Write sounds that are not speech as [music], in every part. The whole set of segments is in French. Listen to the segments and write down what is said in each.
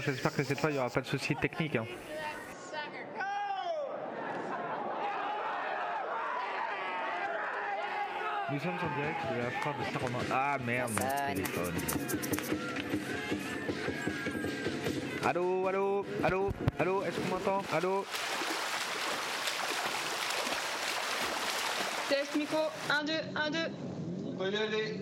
Bon, j'espère que cette fois il n'y aura pas de soucis techniques. hein. Nous sommes en direct de la foire de Saint-Romain. Ah merde, mon téléphone. Allô, allô, allô, allô, est-ce qu'on m'entend? Allô? Test micro, 1, 2, 1, 2. On peut y aller.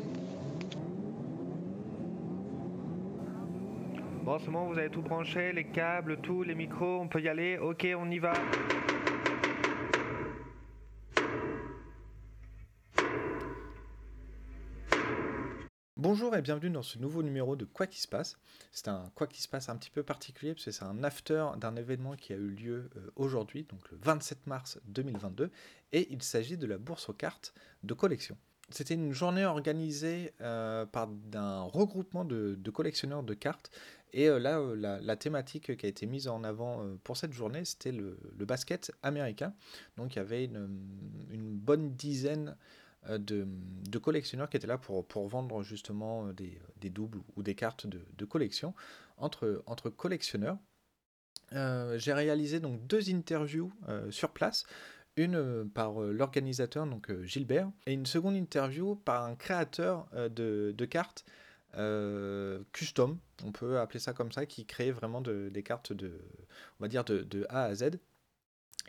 Bon, c'est bon, vous avez tout branché, les câbles, tout, les micros, on peut y aller Ok, on y va. Bonjour et bienvenue dans ce nouveau numéro de Quoi qui se passe. C'est un Quoi qui se passe un petit peu particulier parce que c'est un after d'un événement qui a eu lieu euh, aujourd'hui, donc le 27 mars 2022, et il s'agit de la bourse aux cartes de collection. C'était une journée organisée euh, par un regroupement de, collectionneurs de cartes. Et euh, là, euh, la, thématique qui a été mise en avant pour cette journée, c'était le, basket américain. Donc il y avait une, bonne dizaine de, collectionneurs qui étaient là pour, pour vendre justement des, doubles ou des cartes de, collection entre, entre collectionneurs. J'ai réalisé donc deux interviews sur place, une euh, par euh, l'organisateur donc euh, Gilbert et une seconde interview par un créateur de, cartes custom, on peut appeler ça comme ça, qui crée vraiment de- des cartes de, on va dire de, A à Z.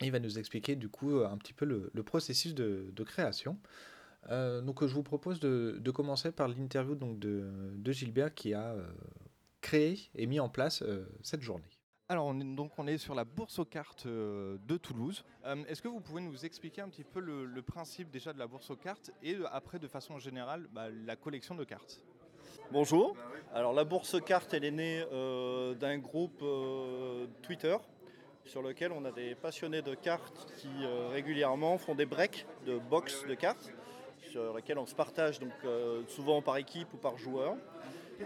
Et il va nous expliquer du coup un petit peu le, processus de, création. Donc je vous propose de, commencer par l'interview donc de, Gilbert qui a créé et mis en place cette journée. Alors on est, donc on est sur la bourse aux cartes euh, de Toulouse. Euh, Est-ce que vous pouvez nous expliquer un petit peu le, le principe déjà de la bourse aux cartes et euh, après de façon générale bah, la collection de cartes? Bonjour. Alors la bourse carte, elle est née euh, d'un groupe Twitter sur lequel on a des passionnés de cartes qui régulièrement font des breaks de box de cartes sur lesquels on se partage donc souvent par équipe ou par joueur.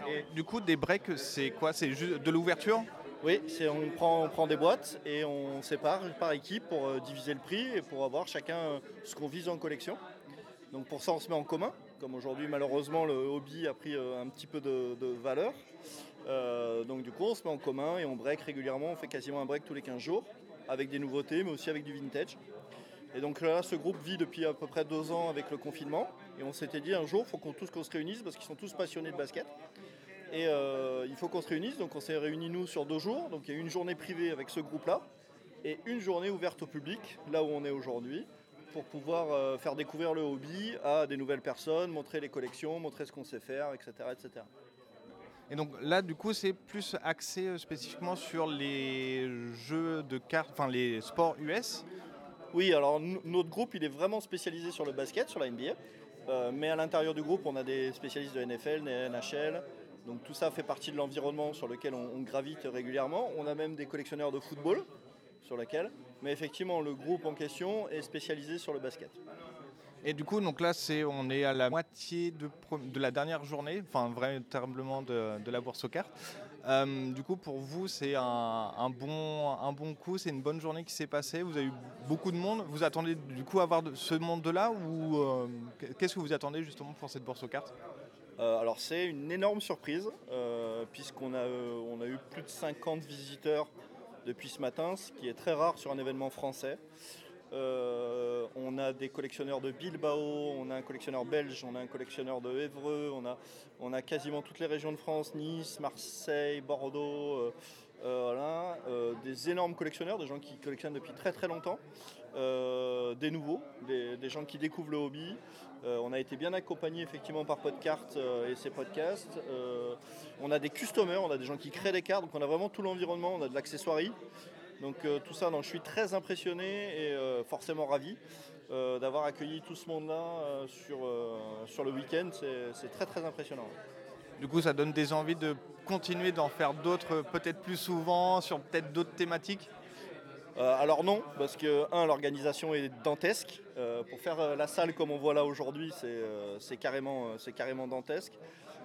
Et du coup des breaks c'est quoi? C'est juste de l'ouverture? Oui, on prend, des boîtes et on sépare par équipe pour euh, diviser le prix et pour avoir chacun euh, ce qu'on vise en collection. Donc pour ça on se met en commun, comme aujourd'hui malheureusement le hobby a pris euh, un petit peu de, valeur. Donc du coup on se met en commun et on break régulièrement, on fait quasiment un break tous les 15 jours, avec des nouveautés mais aussi avec du vintage. Et donc là ce groupe vit depuis à peu près deux ans avec le confinement et on s'était dit un jour il faut qu'on se réunisse parce qu'ils sont tous passionnés de basket. Et euh, il faut qu'on se réunisse, donc on s'est réunis nous sur deux jours. Donc il y a une journée privée avec ce groupe-là et une journée ouverte au public, là où on est aujourd'hui, pour pouvoir euh, faire découvrir le hobby à des nouvelles personnes, montrer les collections, montrer ce qu'on sait faire, etc. etc. Et donc là, du coup, c'est plus axé euh, spécifiquement sur les jeux de cartes, enfin les sports US. Oui, alors notre groupe, il est vraiment spécialisé sur le basket, sur la NBA. Euh, mais à l'intérieur du groupe, on a des spécialistes de NFL, de NHL. Donc tout ça fait partie de l'environnement sur lequel on, gravite régulièrement. On a même des collectionneurs de football sur lequel. Mais effectivement, le groupe en question est spécialisé sur le basket. Et du coup, donc là, c'est on est à la moitié de, la dernière journée, enfin véritablement de, la bourse aux cartes. Euh, du coup, pour vous, c'est un, bon, un bon coup, c'est une bonne journée qui s'est passée. Vous avez eu beaucoup de monde. Vous attendez du coup avoir ce monde-là ou euh, qu'est-ce que vous attendez justement pour cette bourse aux cartes? Euh, alors c'est une énorme surprise, euh, puisqu'on a, euh, a eu plus de 50 visiteurs depuis ce matin, ce qui est très rare sur un événement français. On a des collectionneurs de Bilbao, on a un collectionneur belge, on a un collectionneur de Évreux, on a, quasiment toutes les régions de France, Nice, Marseille, Bordeaux, des énormes collectionneurs, des gens qui collectionnent depuis très très longtemps, euh, des nouveaux, des, gens qui découvrent le hobby. Euh, on a été bien accompagné effectivement par Podcart euh, et ses podcasts. On a des customers, on a des gens qui créent des cartes, donc on a vraiment tout l'environnement, on a de l'accessoirie. Donc tout ça, je suis très impressionné et forcément ravi d'avoir accueilli tout ce monde-là sur, sur le week-end. C'est très très impressionnant. Du coup, ça donne des envies de continuer d'en faire d'autres, peut-être plus souvent, sur peut-être d'autres thématiques? Euh, alors non, parce que un, l'organisation est dantesque. Euh, pour faire euh, la salle comme on voit là aujourd'hui, c'est carrément, dantesque.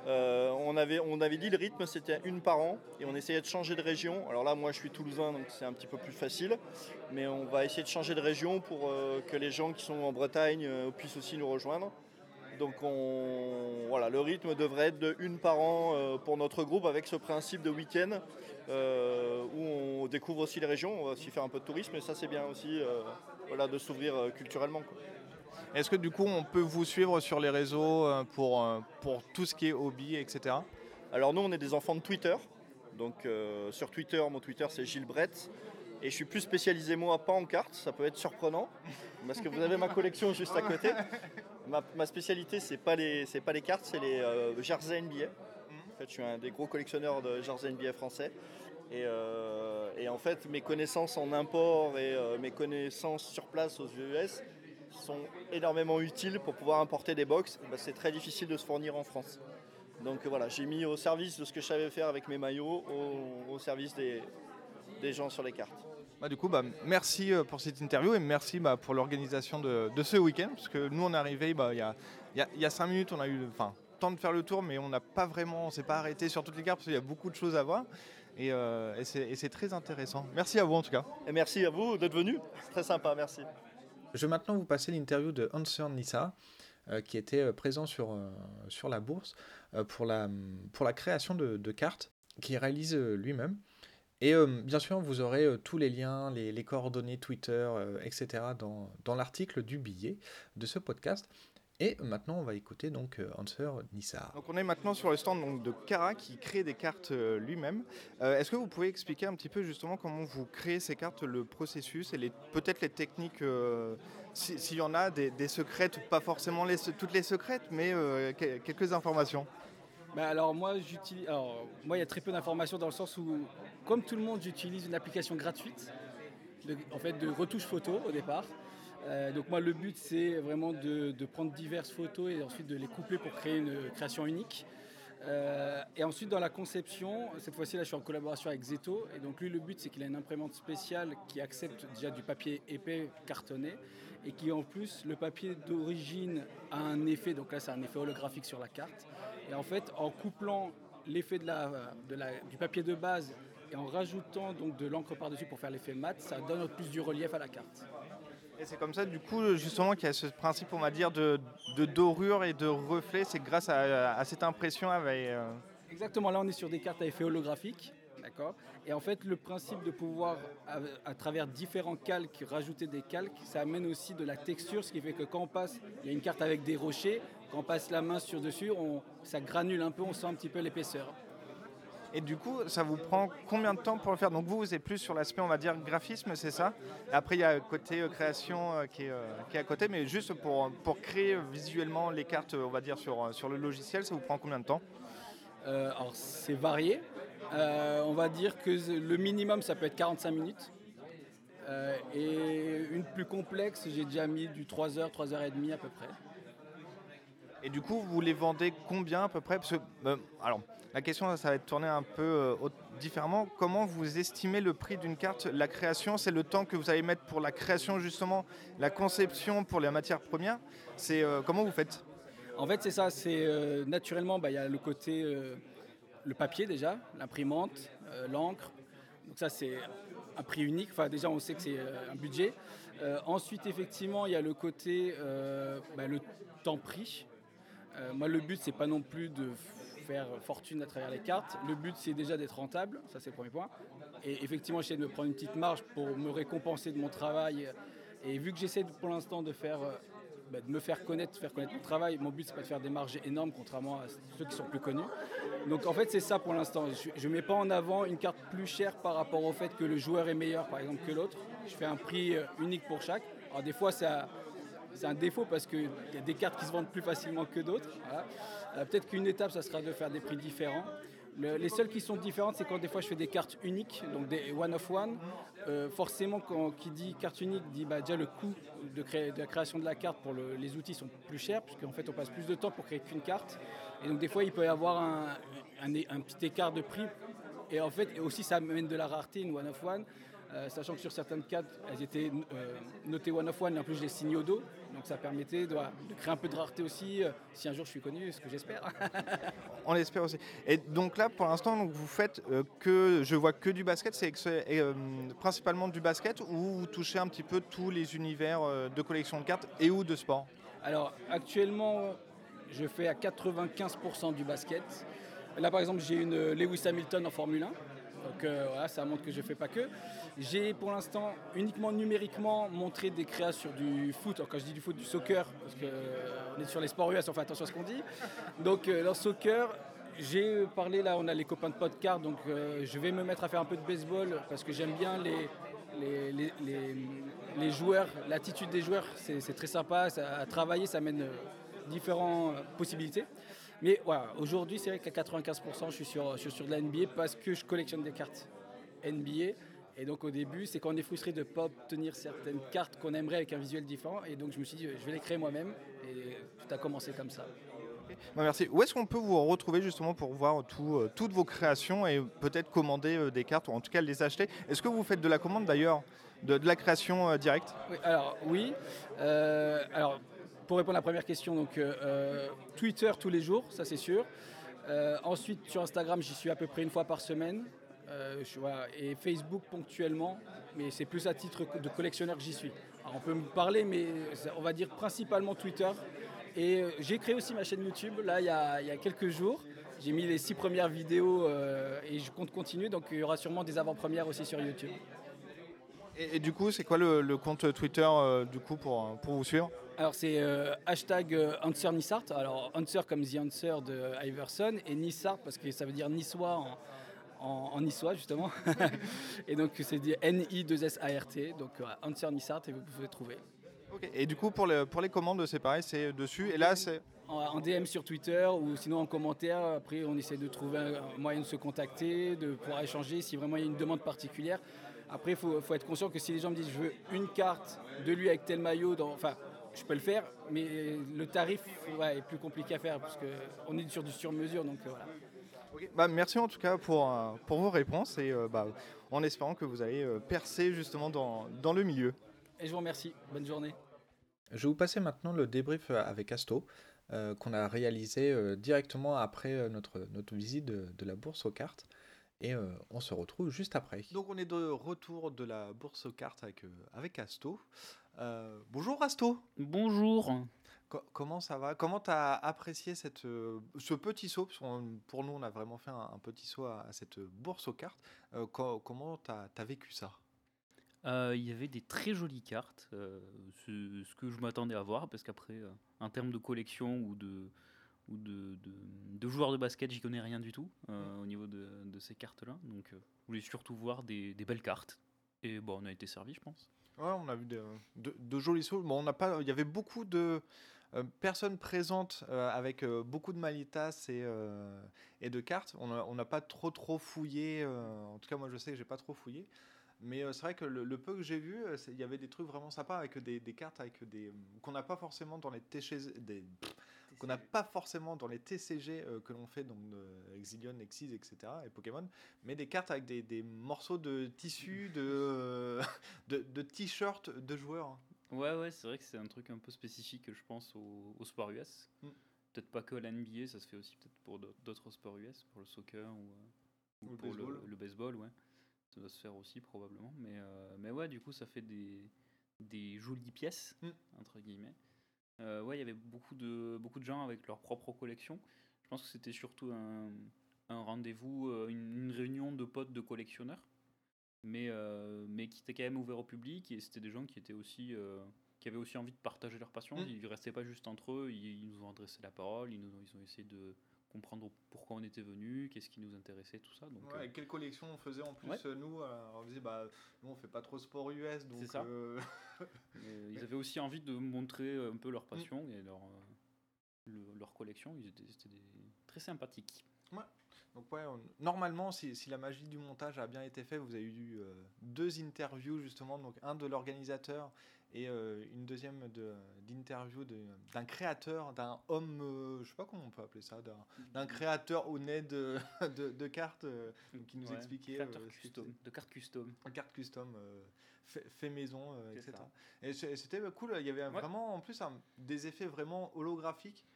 On, avait, on avait dit le rythme c'était une par an et on essayait de changer de région. Alors là moi je suis toulousain donc c'est un petit peu plus facile. Mais on va essayer de changer de région pour que les gens qui sont en Bretagne puissent aussi nous rejoindre. Donc on, voilà, le rythme devrait être de une par an euh, pour notre groupe avec ce principe de week-end euh, où on découvre aussi les régions, on va aussi faire un peu de tourisme et ça c'est bien aussi euh, voilà, de s'ouvrir culturellement. quoi. Est-ce que du coup on peut vous suivre sur les réseaux pour, pour tout ce qui est hobby, etc. Alors nous on est des enfants de Twitter, donc sur Twitter, mon Twitter c'est Gilles Brett et je suis plus spécialisé moi pas en cartes, ça peut être surprenant parce que vous avez ma collection juste à côté. [laughs] Ma, spécialité c'est pas pas les cartes, c'est les euh, jerseys NBA. En je suis un des gros collectionneurs de jerseys NBA français. Et, euh, et en fait, mes connaissances en import et euh, mes connaissances sur place aux US sont énormément utiles pour pouvoir importer des box. Bah, c'est très difficile de se fournir en France. Donc voilà, j'ai mis au service de ce que je savais faire avec mes maillots, au, service des gens sur les cartes. Bah, du coup, bah, merci euh, pour cette interview et merci bah, pour l'organisation de, de ce week-end. Parce que nous, on est arrivé bah, il y, a, il y a- il y a cinq minutes, on a eu enfin, temps de faire le tour, mais on n'a pas vraiment, on s'est pas arrêté sur toutes les cartes parce qu'il y a beaucoup de choses à voir. Et, euh, et c'est très intéressant. Merci à vous en tout cas. Et merci à vous d'être venus. C'est très sympa, merci. Je vais maintenant vous passer l'interview de Hanser Nissa, euh, qui était présent sur, euh, sur la bourse euh, pour, la, pour la création de, de cartes, qu'il réalise lui-même. Et euh, bien sûr, vous aurez euh, tous les liens, les, coordonnées Twitter, euh, etc. dans, dans l'article du billet de ce podcast. Et maintenant, on va écouter donc euh, Hanser Nissa. Donc on est maintenant sur le stand donc, de Cara qui crée des cartes lui-même. Est-ce que vous pouvez expliquer un petit peu justement comment vous créez ces cartes, le processus et peut-être les techniques, si- s'il y en a, des, des secrètes, pas forcément les, toutes les secrètes, mais que- quelques informations? Bah alors moi j'utilise moi il y a très peu d'informations dans le sens où comme tout le monde j'utilise une application gratuite de, en fait de retouche photo au départ. Euh, donc moi le but c'est vraiment de, de prendre diverses photos et ensuite de les coupler pour créer une création unique. Euh, et ensuite dans la conception, cette fois-ci là je suis en collaboration avec Zeto et donc lui le but c'est qu'il a une imprimante spéciale qui accepte déjà du papier épais cartonné et qui en plus le papier d'origine a un effet, donc là c'est un effet holographique sur la carte. Et en fait en couplant l'effet de la, de la- du papier de base et en rajoutant donc de l'encre par-dessus pour faire l'effet mat, ça donne plus du relief à la carte. Et c'est comme ça, du coup, justement, qu'il y a ce principe, on va dire, de, de dorure et de reflet. C'est grâce à, à cette impression avec. euh, Exactement, là on est sur des cartes à effet holographique, d'accord? Et en fait le principe de pouvoir, à, à travers différents calques, rajouter des calques, ça amène aussi de la texture, ce qui fait que quand on passe, il y a une carte avec des rochers, quand on passe la main sur dessus, on, ça granule un peu, on sent un petit peu l'épaisseur. Et du coup, ça vous prend combien de temps pour le faire? Donc vous, vous êtes plus sur l'aspect, on va dire, graphisme, c'est ça? Et après, il y a le côté euh, création euh, qui, est, euh, qui est à côté, mais juste pour, pour créer visuellement les cartes, on va dire, sur, sur le logiciel, ça vous prend combien de temps? Euh, alors c'est varié. Euh, on va dire que le minimum ça peut être 45 minutes. Euh, et une plus complexe, j'ai déjà mis du 3h, 3h30 à peu près. Et du coup, vous les vendez combien à peu près? Parce que, euh, alors, la question, ça va être tournée un peu euh, différemment. Comment vous estimez le prix d'une carte? La création, c'est le temps que vous allez mettre pour la création, justement, la conception pour les matières premières. C'est euh, comment vous faites? En fait, c'est ça. C'est naturellement, bah, il y a le côté le papier déjà, l'imprimante, l'encre. Donc ça, c'est un prix unique. Enfin, déjà, on sait que c'est un budget. Ensuite, effectivement, il y a le côté bah, le temps pris. Euh, moi, le but, c'est pas non plus de faire fortune à travers les cartes. Le but, c'est déjà d'être rentable. Ça, c'est le premier point. Et effectivement, j'essaie de me prendre une petite marge pour me récompenser de mon travail. Et vu que j'essaie pour l'instant de faire euh, bah, de me faire connaître, faire connaître mon travail. Mon but, c'est pas de faire des marges énormes, contrairement à ceux qui sont plus connus. Donc en fait, c'est ça pour l'instant. Je ne mets pas en avant une carte plus chère par rapport au fait que le joueur est meilleur, par exemple, que l'autre. Je fais un prix euh, unique pour chaque. Alors des fois, ça, c'est un défaut parce qu'il y a des cartes qui se vendent plus facilement que d'autres. Euh, Peut-être qu'une étape, ça sera de faire des prix différents. Le- les seules qui sont différentes, c'est quand des fois je fais des cartes uniques, donc des one of one. Euh, forcément, quand qui dit carte unique, dit bah, déjà le coût de, la création de la carte pour le- les outils sont plus chers, puisqu'en fait on passe plus de temps pour créer qu'une carte. Et donc des fois il peut y avoir un, petit écart de prix. Et en fait, aussi ça amène de la rareté, une one of one. Euh, sachant que sur certaines cartes, elles étaient euh, notées one of one, et en plus je les signe au dos. Donc ça permettait de, de créer un peu de rareté aussi, euh, si un jour je suis connu, ce que j'espère. [laughs] On l'espère aussi. Et donc là, pour l'instant, vous faites que, je vois que du basket, c'est principalement du basket, ou vous touchez un petit peu tous les univers de collection de cartes et ou de sport? Alors actuellement, je fais à 95% du basket. Là, par exemple, j'ai une Lewis Hamilton en Formule 1. Donc euh, voilà, ça montre que je ne fais pas que. J'ai pour l'instant uniquement numériquement montré des créas sur du foot. Quand je dis du foot, du soccer, parce qu'on est sur les sports US, on fait attention à ce qu'on dit. Donc euh, dans soccer, j'ai parlé là, on a les copains de podcast, donc euh, je vais me mettre à faire un peu de baseball parce que j'aime bien les, les, les, les, les joueurs, l'attitude des joueurs, c'est très sympa. Ça, à travailler, ça mène euh, différentes euh, possibilités. Mais voilà, aujourd'hui, c'est vrai qu'à 95%, je suis, sur, je suis sur de la NBA parce que je collectionne des cartes NBA. Et donc au début, c'est quand on est frustré de ne pas obtenir certaines cartes qu'on aimerait avec un visuel différent. Et donc je me suis dit, je vais les créer moi-même. Et tout a commencé comme ça. Bah, merci. Où est-ce qu'on peut vous retrouver justement pour voir tout, euh, toutes vos créations et peut-être commander euh, des cartes ou en tout cas les acheter? Est-ce que vous faites de la commande d'ailleurs, de, de la création euh, directe? Oui, alors oui. Alors pour répondre à la première question, donc euh, euh, Twitter tous les jours, ça c'est sûr. Euh, ensuite sur Instagram, j'y suis à peu près une fois par semaine. Et Facebook ponctuellement, mais c'est plus à titre de collectionneur que j'y suis. On peut me parler, mais on va dire principalement Twitter. Et j'ai créé aussi ma chaîne YouTube, là, il y a, quelques jours. J'ai mis les six premières vidéos et je compte continuer, donc il y aura sûrement des avant-premières aussi sur YouTube. et, du coup, c'est quoi le, le compte Twitter du coup pour, pour vous suivre? Alors c'est euh, hashtag euh, Answer Nissart. Alors Answer comme The Answer de Iverson et Nissart parce que ça veut dire niçois en, en, en niçois justement. [laughs] et donc c'est dit N-I-2-S-A-R-T. Donc Answer Nissart et vous pouvez trouver. Et du coup, pour, le- pour les commandes, c'est pareil, c'est dessus. Et là, c'est. En, en DM sur Twitter ou sinon en commentaire. Après on essaie de trouver un moyen de se contacter, de pouvoir échanger si vraiment il y a une demande particulière. Après il faut, faut être conscient que si les gens me disent je veux une carte de lui avec tel maillot, dans, enfin je peux le faire, mais le tarif ouais, est plus compliqué à faire parce qu'on est sur du sur-mesure. Donc euh, voilà. Bah, merci en tout cas pour, euh, pour vos réponses et euh, bah, en espérant que vous allez percer justement dans, dans le milieu. Et je vous remercie. Bonne journée. Je vais vous passer maintenant le débrief avec Asto, euh, qu'on a réalisé euh, directement après euh, notre, notre visite de, de la bourse aux cartes. Et euh, on se retrouve juste après. Donc on est de retour de la bourse aux cartes avec, euh, avec Asto. Euh, bonjour Asto Bonjour. Co- comment ça va? Comment tu as apprécié cette, euh, ce petit saut? Parce Pour nous, on a vraiment fait un, un petit saut à, à cette bourse aux cartes. Euh, co- comment tu as, vécu ça? Euh, Il y avait des très jolies cartes, euh, c'est ce que je m'attendais à voir, parce qu'après, euh, en termes de collection ou de, ou de, de, de joueurs de basket, j'y connais rien du tout euh, au niveau de, de ces cartes-là. Donc, euh, je voulais surtout voir des, des belles cartes. Et bon, on a été servi, je pense. Ouais, on a vu de, de- sauts. Bon, on n'a pas, il y avait beaucoup de euh, personnes présentes euh, avec beaucoup de malitas et, et de cartes. On n'a pas trop trop fouillé. en tout cas, moi, je sais que j'ai pas trop fouillé. Mais euh, c'est vrai que le, le peu que j'ai vu, euh, il y avait des trucs vraiment sympas avec des, des cartes avec des qu'on n'a pas forcément dans les TCG, des qu'on n'a pas forcément dans les TCG euh, que l'on fait donc euh, Exilion, Exis, etc. et Pokémon, mais des cartes avec des, des morceaux de tissu, de euh, [laughs] de, de t-shirts de joueurs. Ouais, ouais, c'est vrai que c'est un truc un peu spécifique, je pense, au, au sport US. Mm. Peut-être pas que à la NBA, ça se fait aussi peut-être pour d'au- d'autres sports US, pour le soccer ou, euh, ou Ou le pour baseball. le, le baseball, ouais. Ça doit se faire aussi probablement. Mais, euh, mais ouais, du coup, ça fait des, des jolies pièces, Mm. entre guillemets. Euh, ouais, il y avait beaucoup de, beaucoup de gens avec leur propre collection. Je pense que c'était surtout un, un rendez-vous, euh, une, une réunion de potes de collectionneurs, mais, euh, mais qui était quand même ouvert au public et c'était des gens qui étaient aussi qui avaient aussi envie de partager leur passion. Mm. Ils restaient pas juste entre eux, ils, ils nous ont adressé la parole, ils, nous ont, ils ont essayé de comprendre pourquoi on était venus, qu'est-ce qui nous intéressait, tout ça. Donc, Ouais, euh, quelle collection on faisait en plus Ouais. euh, nous euh, On disait bah nous on fait pas trop sport US donc ça. euh, [laughs] ils avaient aussi envie de montrer un peu leur passion et leur, le- leur collection. Ils étaient, des- très sympathiques. Donc ouais, on- normalement, si, si la magie du montage a bien été faite, vous avez eu euh, deux interviews justement, donc un de l'organisateur et euh, une deuxième de- d'interview de- d'un créateur, d'un homme, euh, je sais pas comment on peut appeler ça, d'un d'un créateur honnête de, [laughs] de, de cartes euh, qui nous Ouais, expliquait euh, custom, de cartes custom. une carte custom fait, fait maison, etc. ça. Et c'était cool, il y avait vraiment en plus un- des effets vraiment holographiques,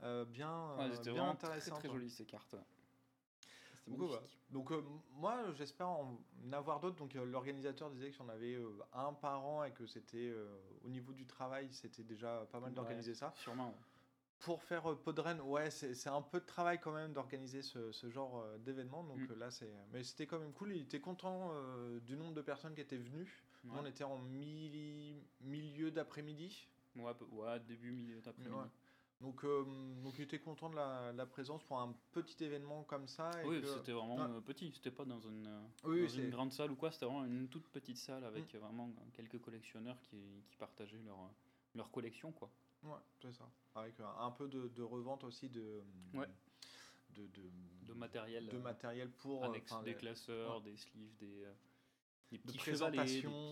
bien, Ouais, bien vraiment très, très jolies ces cartes. Donc, ouais, magnifique. Donc euh, moi j'espère en avoir d'autres. Donc euh, l'organisateur disait que j'en avais euh, un par an et que c'était euh, au niveau du travail c'était déjà pas mal Ouais, d'organiser ça. Sûrement. ouais. Pour faire euh, Podren, ouais, c'est un peu de travail quand même d'organiser ce, ce genre euh, d'événement. Donc Mm. euh, là, c'est. Mais c'était quand même cool. Il était content euh, du nombre de personnes qui étaient venues. Ouais. On était en mi- milieu d'après-midi. Ouais, début, milieu d'après-midi. Donc, euh, donc il était content de la, la présence pour un petit événement comme ça. et Oui, que- c'était vraiment Ouais. euh, petit. C'était pas dans une, euh, Oui, dans Mm. une grande salle ou quoi. C'était vraiment une toute petite salle avec euh, vraiment quelques collectionneurs qui, qui partageaient leur, euh, leur collection, quoi. Ouais, c'est ça. Avec un, un peu de, de revente aussi de. Ouais. De, de, De matériel. de euh, matériel pour. euh, annexe, des les- classeurs, ouais. des sleeves, des, euh, des de petits des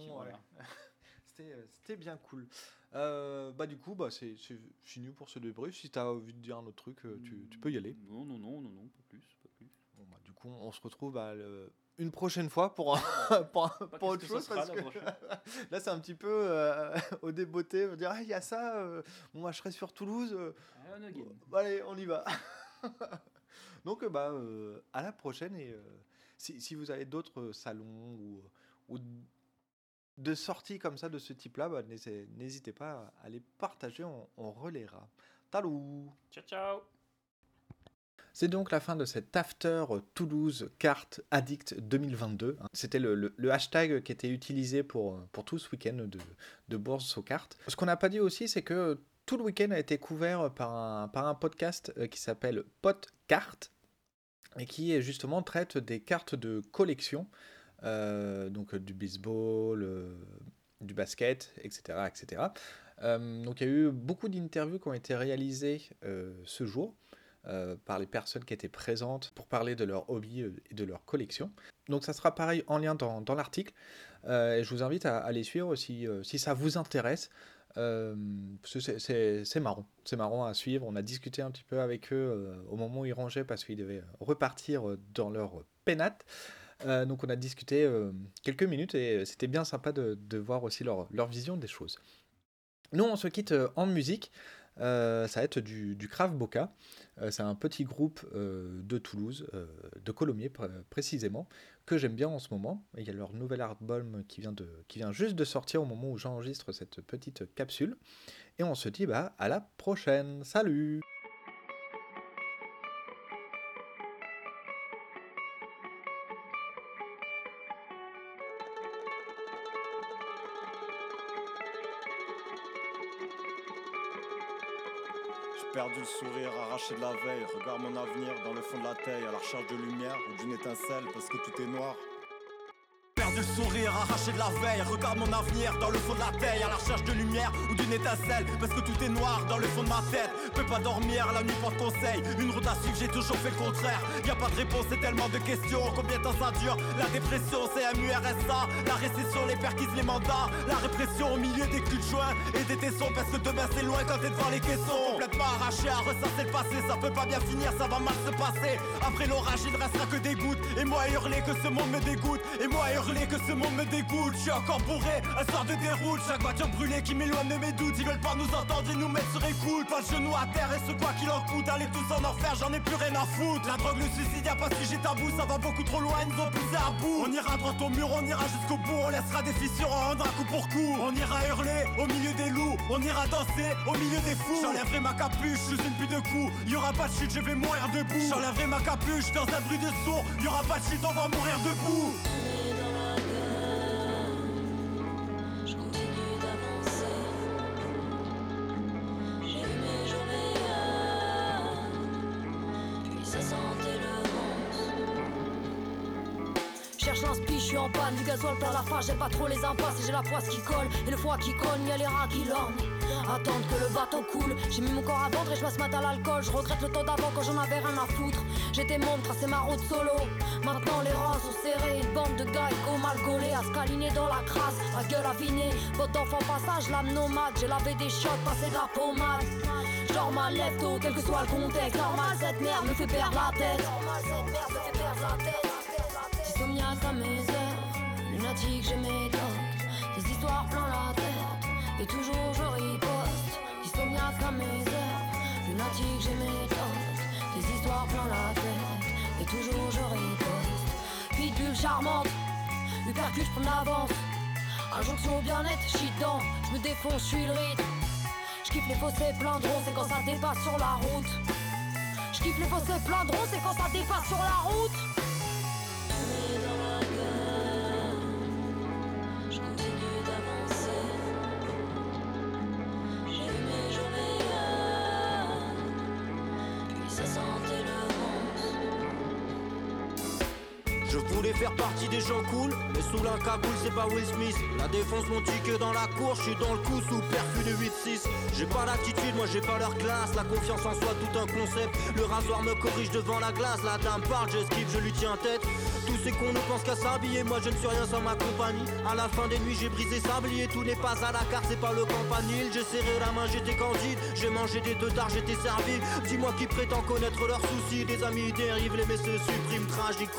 voilà. Euh, [laughs] c'était bien cool. Euh, bah du coup, bah, c'est fini pour ce débrief. Si tu as envie de dire un autre truc, euh, tu, tu peux y aller. Non, non, non, non, non, pas plus, pas plus. Bon, bah, du coup, on se retrouve bah, le- une prochaine fois pour, un- [laughs] pour, un- Pas pour autre chose. Parce que [laughs] là, c'est un petit peu euh, [laughs] au débeauté. On va dire, Ah, il y a ça. euh, bon, moi, je serai sur Toulouse. euh, Ah, on allez, on y va. Donc, euh, bah, euh, à la prochaine. Et euh, si, si vous avez d'autres euh, salons ou, ou de sorties comme ça de ce type-là, bah, n'hésitez pas à les partager. On, on relaiera. Talou Ciao, ciao c'est donc la fin de cet After Toulouse Carte Addict 2022. C'était le, le- le hashtag qui était utilisé pour, pour tout ce week-end de, de bourse aux cartes. Ce qu'on n'a pas dit aussi, c'est que tout le week-end a été couvert par un, par un podcast euh, qui s'appelle Podcart et qui justement traite des cartes de collection, euh, donc euh, du baseball, euh, du basket, etc. etc. Euh, donc il y a eu beaucoup d'interviews qui ont été réalisées euh, ce jour euh, par les personnes qui étaient présentes pour parler de leur hobby euh, et de leur collection. Donc ça sera pareil en lien dans, dans l'article. Euh, et je vous invite à, à les suivre si, euh, si ça vous intéresse. Euh, c'est- marrant. C'est marrant à suivre. On a discuté un petit peu avec eux euh, au moment où ils rangeaient parce qu'ils devaient repartir euh, dans leur pénate. Euh, donc on a discuté euh, quelques minutes et c'était bien sympa de, voir aussi leur, vision des choses. Nous, on se quitte euh, en musique. Euh, ça va être du, du. Euh, c'est un petit groupe euh, de Toulouse, euh, de Colomiers pr- précisément, que j'aime bien en ce moment. Il y a leur nouvel album qui vient, de, qui vient juste de sortir au moment où j'enregistre cette petite capsule. Et on se dit bah, à la prochaine. Salut perdu le sourire, arraché de la veille. Regarde mon avenir dans le fond de la taille, à la recherche de lumière ou d'une étincelle, parce que tout est noir. Perdu le sourire, arraché de la veille. Regarde mon avenir dans le fond de la taille, à la recherche de lumière ou d'une étincelle, parce que tout est noir dans le fond de ma tête. Peux pas dormir, la nuit porte conseil. Une route à suivre, j'ai toujours fait le contraire. Y a pas de réponse, c'est tellement de questions. Combien de temps ça dure? La dépression, c'est MURSA. La récession, les perquises, les mandats. La répression au milieu des clous de joint et des tessons, parce que demain c'est loin quand t'es devant les caissons. Complètement arraché à ressasser le passé, ça peut pas bien finir, ça va mal se passer. Après l'orage, il ne restera que des gouttes. Et moi hurler que ce monde me dégoûte. Et moi hurler que ce monde me dégoûte. Je suis encore bourré, un soir de déroute. Chaque voiture brûlée qui m'éloigne de mes doutes. Ils veulent pas nous entendre et nous mettre sur écoute. Pas de genoux à terre et ce quoi qu'il en coûte. Allez tous en enfer, j'en ai plus rien à foutre. La drogue, le suicide, y a pas de sujet tabou. Ça va beaucoup trop loin, ils nous ont poussé à bout. On ira droit au mur, on ira jusqu'au bout. On laissera des fissures, on rendra coup pour coup. On ira hurler au milieu des loups. On ira danser au milieu des fous. J'enlèverai ma capuche, je suis une pluie de coups. Y aura pas de chute, je vais mourir debout. J'enlèverai ma capuche dans un bruit de sourd. Y aura pas de chute, on va mourir debout. Je suis en panne, du gasoil plein la face, j'ai pas trop les impasses j'ai la poisse qui colle et le foie qui cogne, y'a les rats qui lorgnent. Attendre que le bateau coule, j'ai mis mon corps à vendre et je passe matin à l'alcool, je regrette le temps d'avant quand j'en avais rien à foutre. J'étais monde, tracé ma route solo. Maintenant les rangs sont serrés, une bande de gars au mal gaulés, à se dans la crasse, la gueule avinée, botte d'enfant passage, l'âme nomade, j'ai lavé des shots, passé de la pommade. Genre ma lève tôt, quel que soit le contexte, normal cette merde me fait perdre la tête. Normal cette merde me fait perdre la tête. À mes heures, lunatique mes doutes, des histoires plein la tête, et toujours je riposte. À mes heures, lunatique j'ai mes des histoires plein la tête, et toujours je riposte. Pitbull charmante, je prends l'avance, injonction au bien-être, dedans, je me défonce, je suis le rythme. Je kiffe les fossés plein de c'est quand ça dépasse sur la route. Je kiffe les fossés plein de c'est quand ça dépasse sur la route. Faire partie des gens cool, mais sous la cagoule c'est pas Will Smith. La défense mon ticket dans la cour, je suis dans le coup sous perfus de 8-6. J'ai pas l'attitude, moi j'ai pas leur classe. La confiance en soi, tout un concept. Le rasoir me corrige devant la glace. La dame parle, j'esquive, je lui tiens tête. Tous ces cons ne pensent qu'à s'habiller, moi je ne suis rien sans ma compagnie. À la fin des nuits, j'ai brisé sablier. Tout n'est pas à la carte, c'est pas le campanile. J'ai serré la main, j'étais candide. J'ai mangé des deux tard, j'étais servi. Dis-moi qui prétend connaître leurs soucis. Des amis dérivent, les messieurs suppriment, tragique.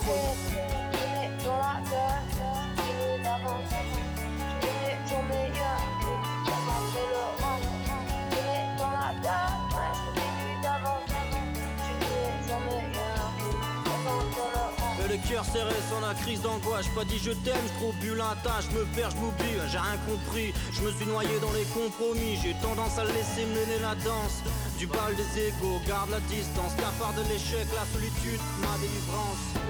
Le cœur serré sans la crise d'angoisse. Pas dit je t'aime, je trop bu la tâche, je me perds, je m'oublie, j'ai rien compris. Je me suis noyé dans les compromis, j'ai tendance à laisser mener la danse. Du bal des égaux, garde la distance, cafard de l'échec, la solitude, ma délivrance.